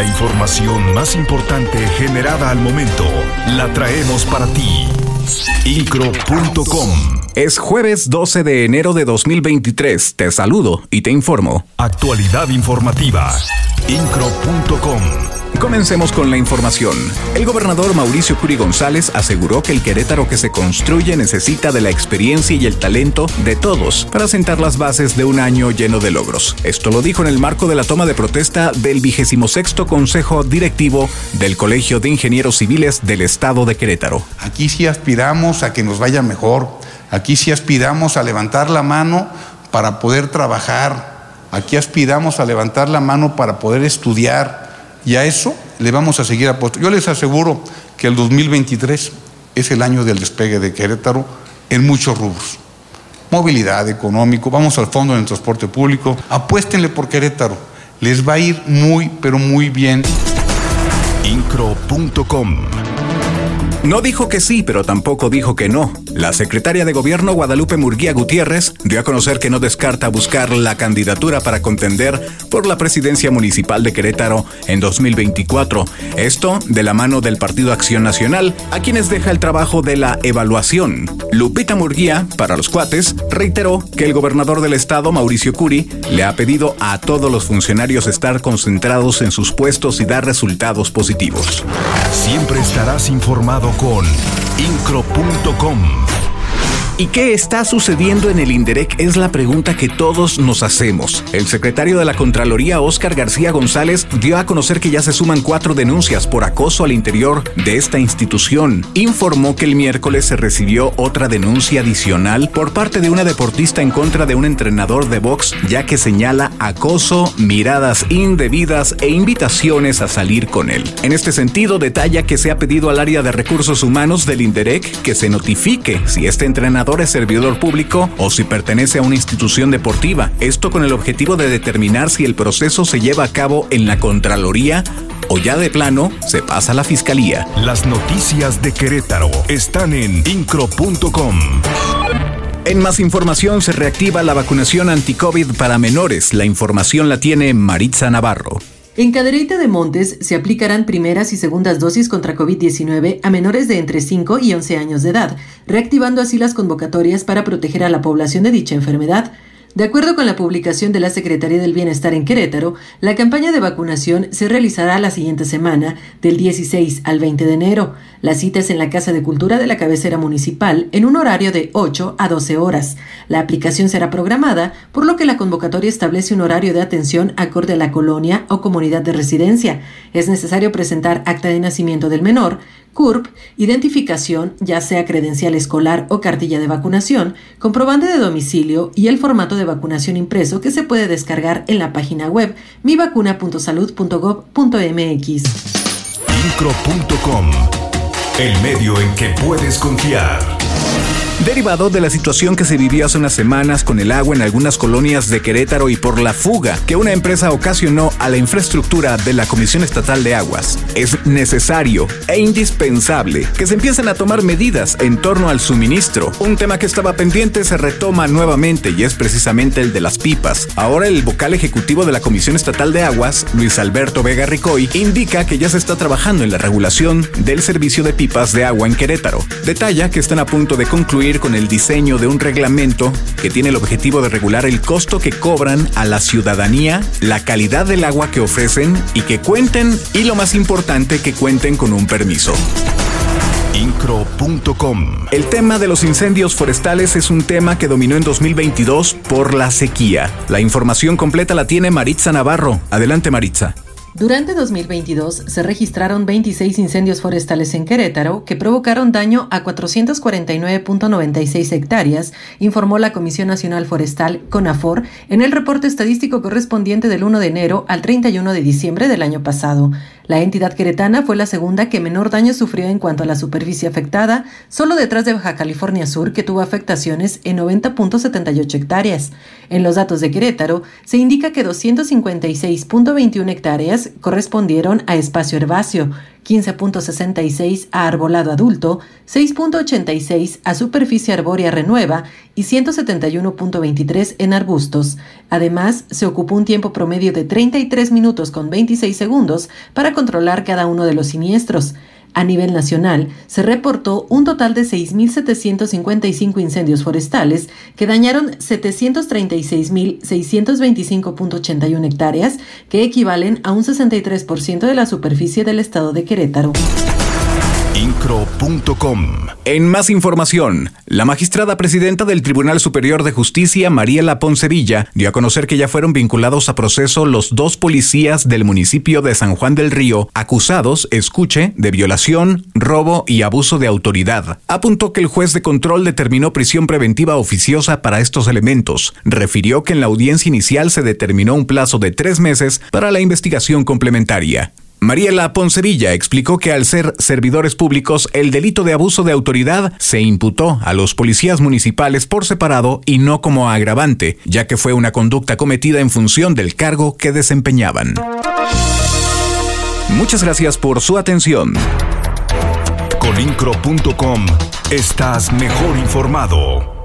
La información más importante generada al momento la traemos para ti. Incro.com Es jueves 12 de enero de 2023. Te saludo y te informo. Actualidad informativa. Incro.com Comencemos con la información. El gobernador Mauricio Curi González aseguró que el Querétaro que se construye necesita de la experiencia y el talento de todos para sentar las bases de un año lleno de logros. Esto lo dijo en el marco de la toma de protesta del 26 Consejo Directivo del Colegio de Ingenieros Civiles del Estado de Querétaro. Aquí sí aspiramos a que nos vaya mejor. Aquí sí aspiramos a levantar la mano para poder trabajar. Aquí aspiramos a levantar la mano para poder estudiar y a eso le vamos a seguir apostando. Yo les aseguro que el 2023 es el año del despegue de Querétaro en muchos rubros. Movilidad, económico, vamos al fondo en el transporte público. Apuéstenle por Querétaro. Les va a ir muy, pero muy bien. Incro.com No dijo que sí, pero tampoco dijo que no. La secretaria de Gobierno Guadalupe Murguía Gutiérrez dio a conocer que no descarta buscar la candidatura para contender por la presidencia municipal de Querétaro en 2024. Esto de la mano del Partido Acción Nacional, a quienes deja el trabajo de la evaluación. Lupita Murguía, para los cuates, reiteró que el gobernador del estado, Mauricio Curi, le ha pedido a todos los funcionarios estar concentrados en sus puestos y dar resultados positivos. Siempre estarás informado con Incro.com. ¿Y qué está sucediendo en el INDEREC? Es la pregunta que todos nos hacemos. El secretario de la Contraloría, Óscar García González, dio a conocer que ya se suman cuatro denuncias por acoso al interior de esta institución. Informó que el miércoles se recibió otra denuncia adicional por parte de una deportista en contra de un entrenador de box, ya que señala acoso, miradas indebidas e invitaciones a salir con él. En este sentido, detalla que se ha pedido al área de recursos humanos del INDEREC que se notifique si este entrenador es servidor público o si pertenece a una institución deportiva. Esto con el objetivo de determinar si el proceso se lleva a cabo en la Contraloría o ya de plano se pasa a la Fiscalía. Las noticias de Querétaro están en Incro.com. En más información se reactiva la vacunación anti-COVID para menores. La información la tiene Maritza Navarro. En Cadereyta de Montes se aplicarán primeras y segundas dosis contra COVID-19 a menores de entre 5 y 11 años de edad, reactivando así las convocatorias para proteger a la población de dicha enfermedad. De acuerdo con la publicación de la Secretaría del Bienestar en Querétaro, la campaña de vacunación se realizará la siguiente semana, del 16 al 20 de enero. La cita es en la Casa de Cultura de la cabecera municipal, en un horario de 8 a 12 horas. La aplicación será programada, por lo que la convocatoria establece un horario de atención acorde a la colonia o comunidad de residencia. Es necesario presentar acta de nacimiento del menor, CURP, identificación, ya sea credencial escolar o cartilla de vacunación, comprobante de domicilio y el formato de vacunación impreso que se puede descargar en la página web mivacuna.salud.gov.mx. Incro.com. El medio en que puedes confiar. Derivado de la situación que se vivió hace unas semanas con el agua en algunas colonias de Querétaro y por la fuga que una empresa ocasionó a la infraestructura de la Comisión Estatal de Aguas, es necesario e indispensable que se empiecen a tomar medidas en torno al suministro. Un tema que estaba pendiente se retoma nuevamente y es precisamente el de las pipas. Ahora el vocal ejecutivo de la Comisión Estatal de Aguas, Luis Alberto Vega Ricoy, indica que ya se está trabajando en la regulación del servicio de pipas de agua en Querétaro. Detalla que están a punto de concluir con el diseño de un reglamento que tiene el objetivo de regular el costo que cobran a la ciudadanía, la calidad del agua que ofrecen y que cuenten, y lo más importante, que cuenten con un permiso. Incro.com. El tema de los incendios forestales es un tema que dominó en 2022 por la sequía. La información completa la tiene Maritza Navarro. Adelante Maritza. Durante 2022 se registraron 26 incendios forestales en Querétaro que provocaron daño a 449.96 hectáreas, informó la Comisión Nacional Forestal, CONAFOR, en el reporte estadístico correspondiente del 1 de enero al 31 de diciembre del año pasado. La entidad queretana fue la segunda que menor daño sufrió en cuanto a la superficie afectada, solo detrás de Baja California Sur, que tuvo afectaciones en 90.78 hectáreas. En los datos de Querétaro, se indica que 256.21 hectáreas correspondieron a espacio herbáceo, 15.66 a arbolado adulto, 6.86 a superficie arbórea renueva y 171.23 en arbustos. Además, se ocupó un tiempo promedio de 33 minutos con 26 segundos para controlar cada uno de los siniestros. A nivel nacional, se reportó un total de 6.755 incendios forestales que dañaron 736.625.81 hectáreas, que equivalen a un 63% de la superficie del estado de Querétaro. Incro.com En más información, la magistrada presidenta del Tribunal Superior de Justicia, Mariela Poncevilla, dio a conocer que ya fueron vinculados a proceso los dos policías del municipio de San Juan del Río, acusados, escuche, de violación, robo y abuso de autoridad. Apuntó que el juez de control determinó prisión preventiva oficiosa para estos elementos. Refirió que en la audiencia inicial se determinó un plazo de tres meses para la investigación complementaria. Mariela Poncevilla explicó que al ser servidores públicos, el delito de abuso de autoridad se imputó a los policías municipales por separado y no como agravante, ya que fue una conducta cometida en función del cargo que desempeñaban. Muchas gracias por su atención. Con incro.com estás mejor informado.